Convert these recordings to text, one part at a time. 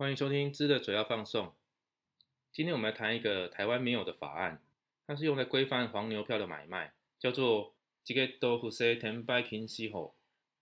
欢迎收听《知的嘴要放送》。今天我们来谈一个台湾没有的法案，它是用来规范黄牛票的买卖，叫做“这个都不是填白平息后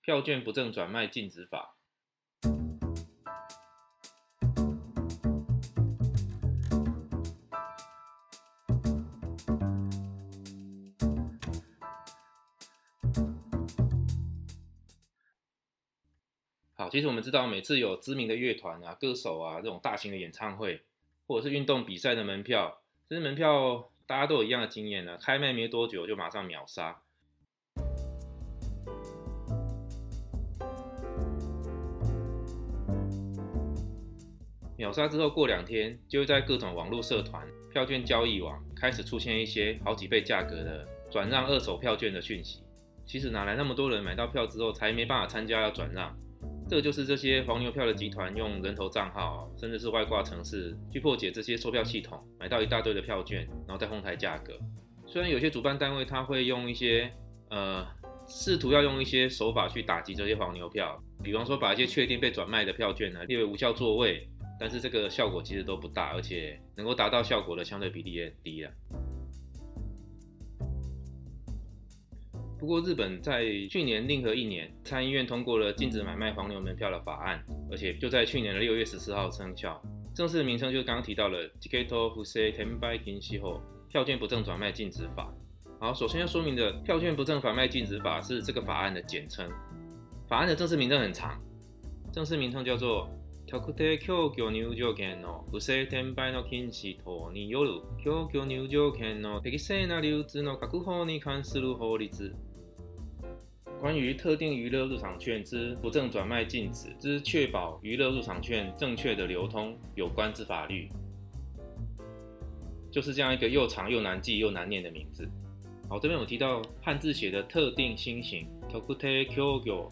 票券不正转卖禁止法”。其实我们知道，每次有知名的乐团啊、歌手啊这种大型的演唱会，或者是运动比赛的门票，这些门票大家都有一样的经验呢，开卖没多久就马上秒杀。秒杀之后，过两天就会在各种网络社团、票券交易网开始出现一些好几倍价格的转让二手票券的讯息。其实哪来那么多人买到票之后才没办法参加要转让？这个就是这些黄牛票的集团用人头账号，甚至是外挂城市去破解这些售票系统，买到一大堆的票券，然后再哄抬价格。虽然有些主办单位他会用一些呃，试图要用一些手法去打击这些黄牛票，比方说把一些确定被转卖的票券呢列为无效座位，但是这个效果其实都不大，而且能够达到效果的相对比例也很低了。不过，日本在去年令和一年，参议院通过了禁止买卖黄牛门票的法案，而且就在去年的六月十四号生效。正式的名称就是刚刚提到了《Tiketo Fuse Tenbai Kinshi Ho 票券不正转卖禁止法》。好，首先要说明的，票券不正转卖禁止法是这个法案的简称。法案的正式名称很长，正式名称叫做《特定供給入場券の不正転売の禁止等による供給入場券の適正な流通の確保に関する法律》。 关于特定娱乐入场券之不正转卖禁止之确保娱乐入场券正确的流通有关之法律，就是这样一个又长又难记又难念的名字。好，这边我提到汉字写的特定新型 “tokute kyogo”，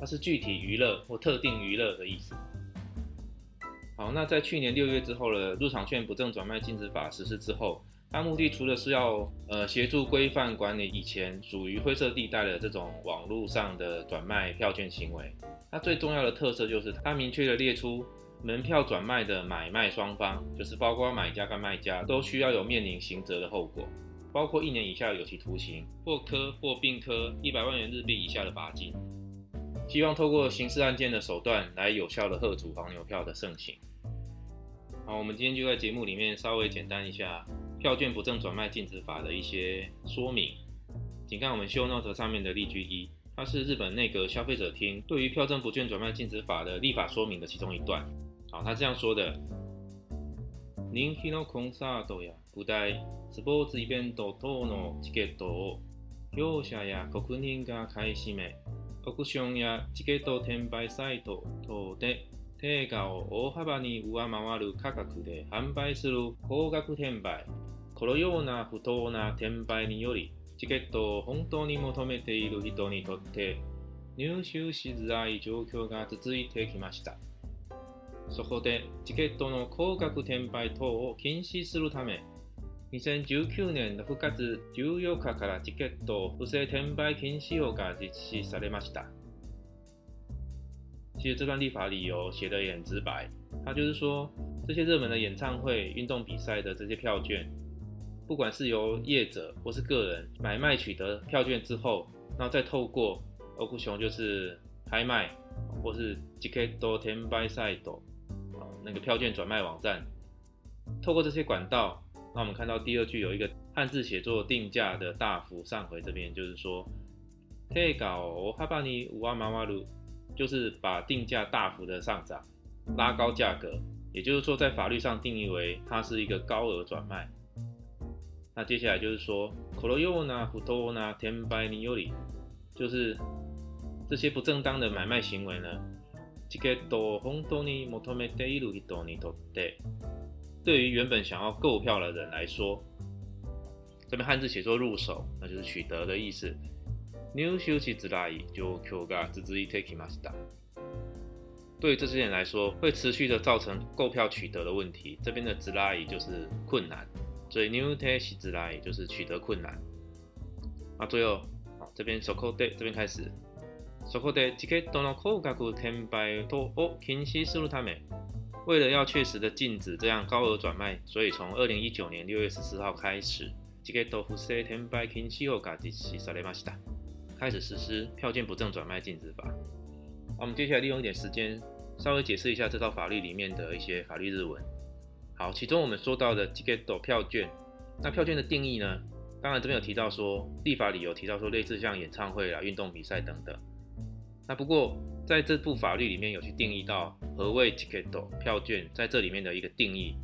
它是具体娱乐或特定娱乐的意思。好，那在去年六月之后的入场券不正转卖禁止法实施之后。它目的除了是要呃协助规范管理以前属于灰色地带的这种网络上的转卖票券行为，它最重要的特色就是它明确的列出门票转卖的买卖双方，就是包括买家跟卖家都需要有面临刑责的后果，包括一年以下有期徒刑或科或并科一百万元日币以下的罚金。希望透过刑事案件的手段来有效的遏阻黄牛票的盛行。好，我们今天就在节目里面稍微简单一下。票券不正转卖禁止法的一些说明，请看我们 show note 上面的例句一，它是日本内阁消费者厅对于票证不券转卖禁止法的立法说明的其中一段。好，他这样说的：人気のコンサートや舞台、スポーツイベント等のチケットを業者や国民が買い占め、オークションやチケット転売サイト等で 定価を大幅に上回る価格で販売する高額転売。このような不当な転売により、チケットを本当に求めている人にとって入手しづらい状況が続いてきました。そこで、チケットの高額転売等を禁止するため、2019年6月14日からチケット不正転売禁止法が実施されました。其实这段立法理由写的也很直白，他就是说，这些热门的演唱会、运动比赛的这些票券。不管是由业者或是个人买卖取得票券之后，然后再透过欧酷熊就是拍卖，或是 Jiketo Tenbai Site 啊那个票券转卖网站，透过这些管道，那我们看到第二句有一个汉字写作定价的大幅上回，这边就是说 Take 搞哈巴尼五万马瓦鲁，就是把定价大幅的上涨，拉高价格，也就是说在法律上定义为它是一个高额转卖。那接下来就是说，可罗尤纳、普托纳、天白尼尤里，就是这些不正当的买卖行为呢。チケット本当に求めている人にとって，对于原本想要购票的人来说，这边汉字写作入手，那就是取得的意思。 入手しづらい状況が続いてきました。对于这些人来说，会持续的造成购票取得的问题。这边的づらい就是困难。所以 new test 之来就是取得困难。那最后，好这边 so called day 这边开始，so called day ticket の高額転売等を禁止するため、 为了要确实的禁止这样高额转卖，所以从二零一九年六月十四号开始， 开始实施票券不正转卖禁止法。我们接下来利用一点时间，稍微解释一下这套法律里面的一些法律日文。好，其中我们说到的 ticket 票券，那票券的定义呢？当然这边有提到说，立法里有提到说，类似像演唱会啦、运动比赛等等。那不过在这部法律里面有去定义到何谓 ticket 票券，在这里面的一个定义，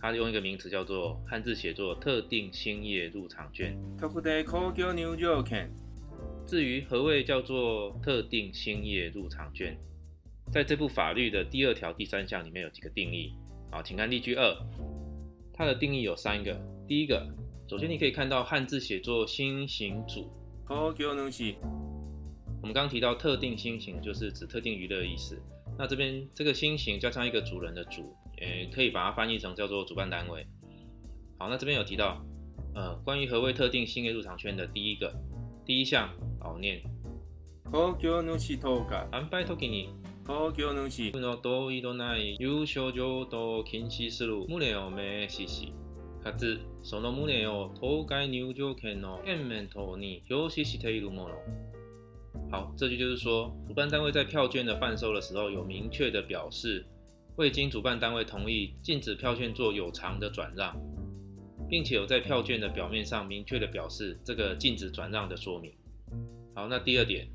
它用一个名词叫做汉字写作特定兴业入场券。至于何谓叫做特定兴业入场券，在这部法律的第二条第三项里面有几个定义。好，请看例句二，它的定义有三个。第一个，首先你可以看到汉字写作新型组。我们刚刚提到特定新型就是指特定娱乐的意思。那这边这个新型加上一个主人的主，呃，可以把它翻译成叫做主办单位。好，那这边有提到，呃，关于何谓特定兴业入场券的第一个第一项，好念。東京主の同意のない優勝譲渡を禁止する旨を明示し、かつその旨を当該入場券の券面等に表示しているもの。好，这句就是说，主办单位在票券的贩售的时候，有明确的表示，未经主办单位同意，禁止票券做有偿的转让， 并且有在票券的表面上明确的表示这个禁止转让的说明。好，那第二点。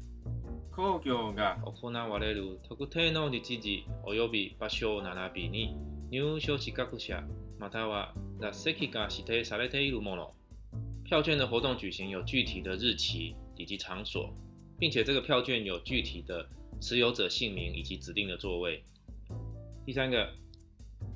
工業が行われる特定の日時及び場所並びに入所資格者または座席が指定されているもの。票券的活動举行有具体的日期以及場所，并且这个票券有具体的持有者姓名以及指定的座位。第三个，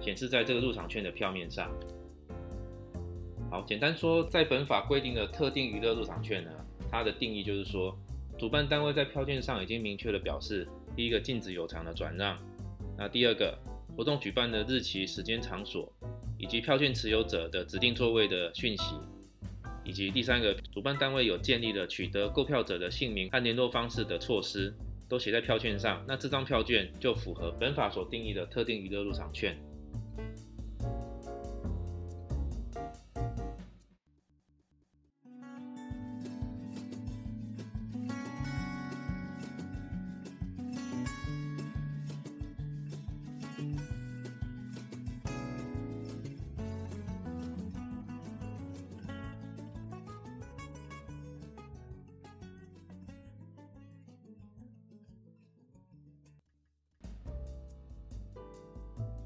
显示在这个入场券的票面上。好，简单说，在本法规定的特定娱乐入场券呢，它的定义就是说。主办单位在票券上已经明确的表示，第一个禁止有偿的转让，那第二个活动举办的日期、时间、场所，以及票券持有者的指定座位的讯息，以及第三个主办单位有建立了取得购票者的姓名和联络方式的措施，都写在票券上，那这张票券就符合本法所定义的特定娱乐入场券。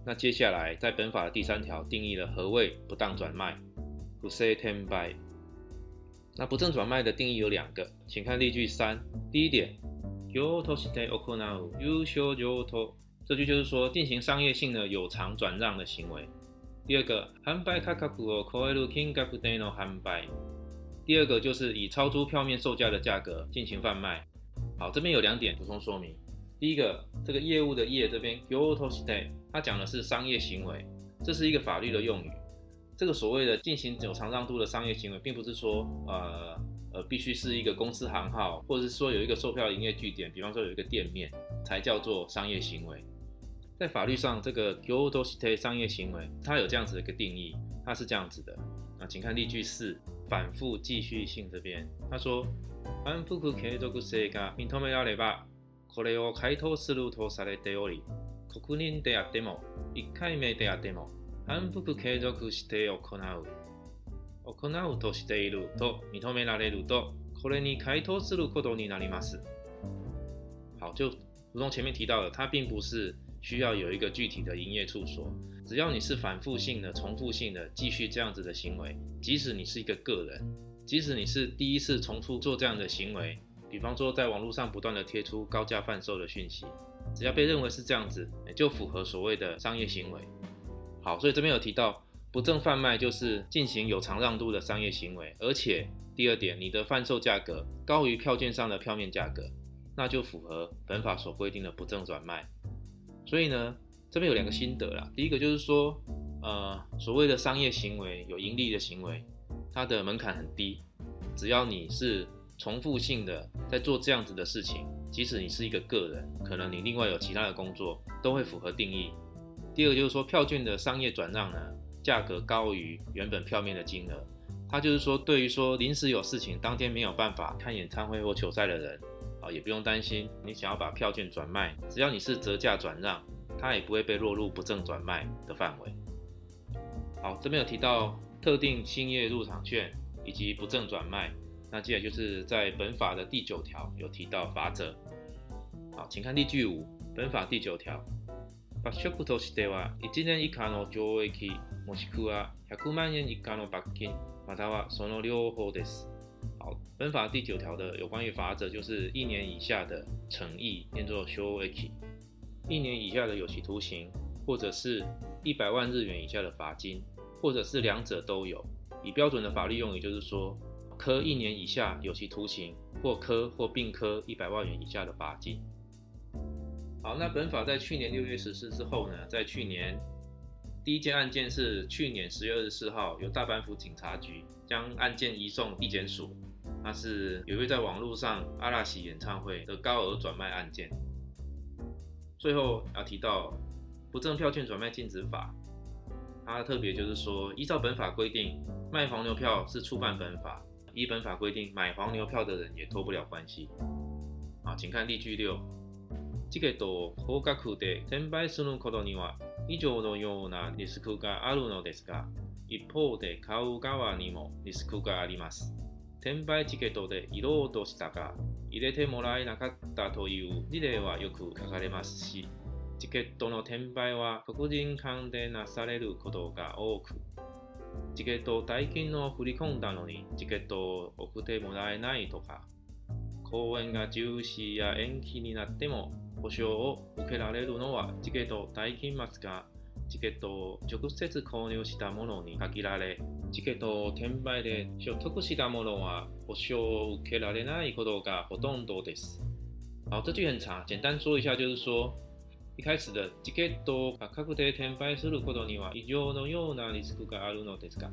那接下来，在本法的第三条定义了何谓不当转卖，不正転売。那不正转卖的定义有两个，请看例句三。第一点，用として行う有償譲渡，这句就是说进行商业性的有偿转让的行为。第二个，販売価格を超える金額での販売。第二个就是以超出票面售价的价格进行贩卖。好，这边有两点补充说明。第一个，这个业务的业这边 o t o s t a y 它讲的是商业行为，这是一个法律的用语。这个所谓的进行有偿让渡的商业行为，并不是说呃呃必须是一个公司行号，或者是说有一个售票营业据点，比方说有一个店面才叫做商业行为。在法律上，这个 o t o s t a y 商业行为，它有这样子的一个定义，它是这样子的。那请看例句四，反复继续性这边，他说反复可継続性が認められば。これを回答するとされており、 確認であっても、1回目であっても、反復継続して行う。行うとしていると認められると、これに回答することになります。好，就如同前面提到的，它并不是需要有一个具体的营业处所，只要你是反复性的、重复性的继续这样子的行为，即使你是一个个人，即使你是第一次重复做这样的行为。比方说，在网络上不断的贴出高价贩售的讯息， 只要被认为是这样子，就符合所谓的商业行为。好，所以这边有提到不正贩卖就是进行有偿让渡的商业行为，而且第二点，你的贩售价格高于票券上的票面价格，那就符合本法所规定的不正转卖。所以呢，这边有两个心得啦。第一个就是说，呃，所谓的商业行为有盈利的行为，它的门槛很低，只要你是重复性的在做这样子的事情，即使你是一个个人，可能你另外有其他的工作，都会符合定义。第二就是说，票券的商业转让呢，价格高于原本票面的金额。它就是说，对于说临时有事情，当天没有办法看演唱会或球赛的人，啊，也不用担心，你想要把票券转卖，只要你是折价转让，它也不会被落入不正转卖的范围。好，这边有提到特定兴业入场券以及不正转卖，那接下来就是在本法的第九条有提到法则。好，请看例句五，本法第九条。罰則としては1年以下の懲役もしくは100万円以下の罰金またはその両方です。好，本法第九条的有关于罚则就是一年以下的惩役，念作 shoeki；一年以下的有期徒刑，或者是一百万日元以下的罚金，或者是两者都有。以标准的法律用语就是说， 科一年以下有期徒刑，或科或并科一百万元以下的罚金。好，那本法在去年六月实施之后呢，在去年第一件案件是去年十月二十四号，由大阪府警察局将案件移送地检署。那是有一位在网络上阿拉西演唱会的高额转卖案件。最后要提到不正票券转卖禁止法，它特别就是说，依照本法规定，卖黄牛票是触犯本法；依本法规定，买黄牛票的人也脱不了关系。好，请看例句六。チケットを高額で転売することには以上のようなリスクがあるのですが、一方で買う側にもリスクがあります。転売チケットで入ろうとしたが、入れてもらえなかったという事例はよく書かれますし、チケットの転売は黒人間でなされることが多く、チケット代金を振り込んだのにチケットを送ってもらえないとか、公演が中止や延期になっても保証を受けられるのはチケット代金末がチケットを直接購入したものに限られ、チケットを転売で所得したものは保証を受けられないことがほとんどです。好，这句很长，简单说一下，就是说一开始的チケットを価格で転売することには異常のようなリスクがあるのですか？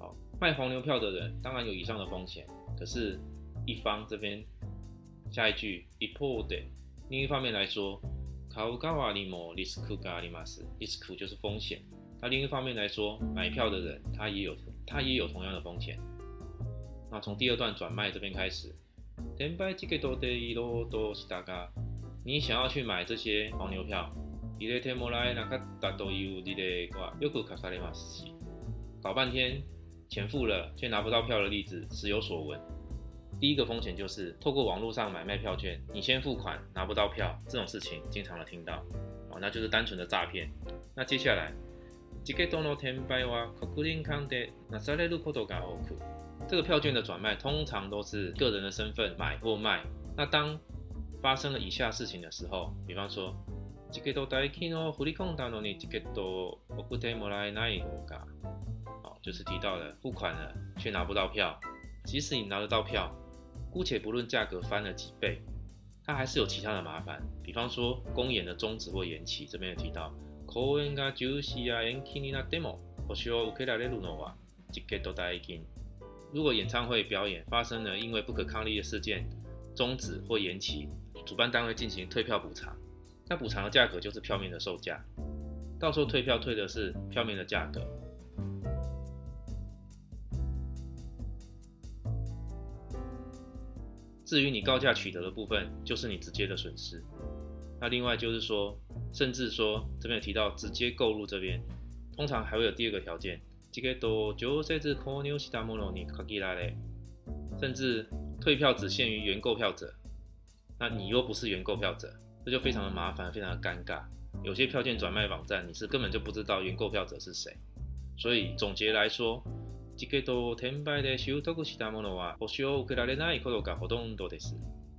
好，卖黄牛票的人当然有以上的风险，可是，一方这边下一句一方で另一方面来说，卡乌加瓦尼莫リスクがあります。リスク就是风险。那另一方面来说，买票的人他也有他也有同样的风险。那从第二段转卖这边开始，転売チケットで移動としたが、你想要去买这些黄牛票，入れてもらえなかったという事例はよく書かれますし、搞半天钱付了却拿不到票的例子时有所闻。第一个风险就是透过网络上买卖票券，你先付款拿不到票，这种事情经常的听到，哦，那就是单纯的诈骗。那接下来，这个票券的转卖通常都是个人的身份买或卖。那当 发生了以下事情的时候，比方说，好，就是提到了付款了却拿不到票，即使你拿得到票。姑且不论价格翻了几倍，它还是有其他的麻烦，比方说公演的终止或延期。这边有提到，如果演唱会表演发生了因为不可抗力的事件终止或延期，主办单位进行退票补偿，那补偿的价格就是票面的售价，到时候退票退的是票面的价格。至于你高价取得的部分，就是你直接的损失。那另外就是说，甚至说这边有提到直接购入这边，通常还会有第二个条件，甚至退票只限于原购票者，那你又不是原购票者，这就非常的麻烦，非常的尴尬。有些票券转卖网站，你是根本就不知道原购票者是谁。所以，总结来说，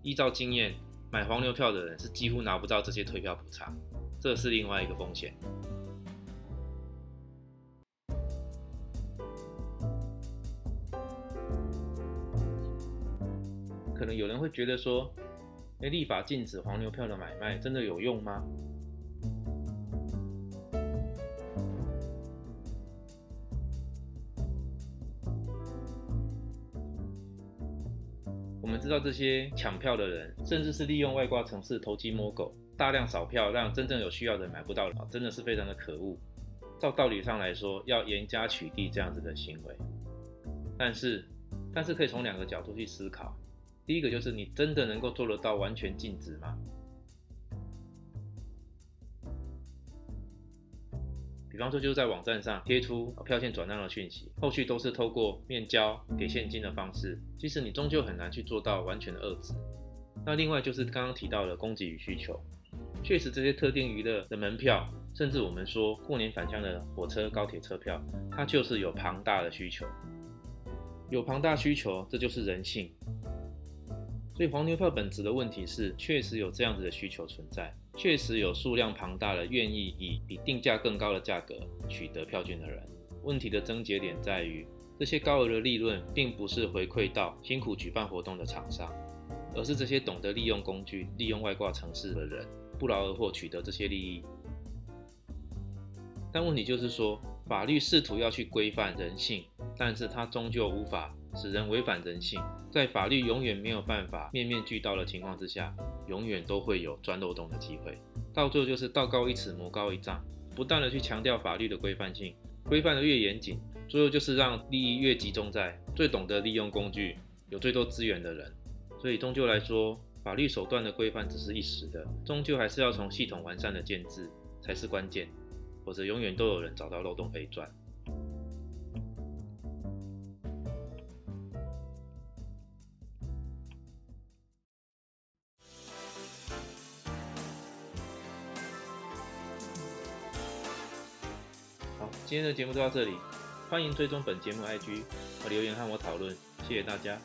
依照经验，买黄牛票的人是几乎拿不到这些退票补偿。这是另外一个风险。可能有人会觉得说。哎，立法禁止黄牛票的买卖，真的有用吗？我们知道这些抢票的人，甚至是利用外挂城市投机摸狗，大量扫票，让真正有需要的人买不到啊，真的是非常的可恶。照道理上来说，要严加取缔这样子的行为，但是，但是可以从两个角度去思考。第一个就是你真的能够做得到完全禁止吗？比方说，就是在网站上贴出票券转让的讯息，后续都是透过面交给现金的方式，其实你终究很难去做到完全的遏制。那另外就是刚刚提到的供给与需求，确实这些特定娱乐的门票，甚至我们说过年返乡的火车、高铁车票，它就是有庞大的需求，有庞大需求，这就是人性。所以黄牛票本质的问题是，确实有这样子的需求存在，确实有数量庞大的愿意以比定价更高的价格取得票券的人。问题的症结点在于，这些高额的利润并不是回馈到辛苦举办活动的厂商，而是这些懂得利用工具、利用外挂城市的人不劳而获取得这些利益。但问题就是说，法律试图要去规范人性，但是它终究无法。使人违反人性，在法律永远没有办法面面俱到的情况之下，永远都会有钻漏洞的机会。到最后就是道高一尺，魔高一丈，不断的去强调法律的规范性，规范的越严谨，最后就是让利益越集中在最懂得利用工具、有最多资源的人。所以终究来说，法律手段的规范只是一时的，终究还是要从系统完善的建制才是关键，否则永远都有人找到漏洞可以钻。今天的节目就到这里，欢迎追踪本节目 IG 和留言和我讨论，谢谢大家。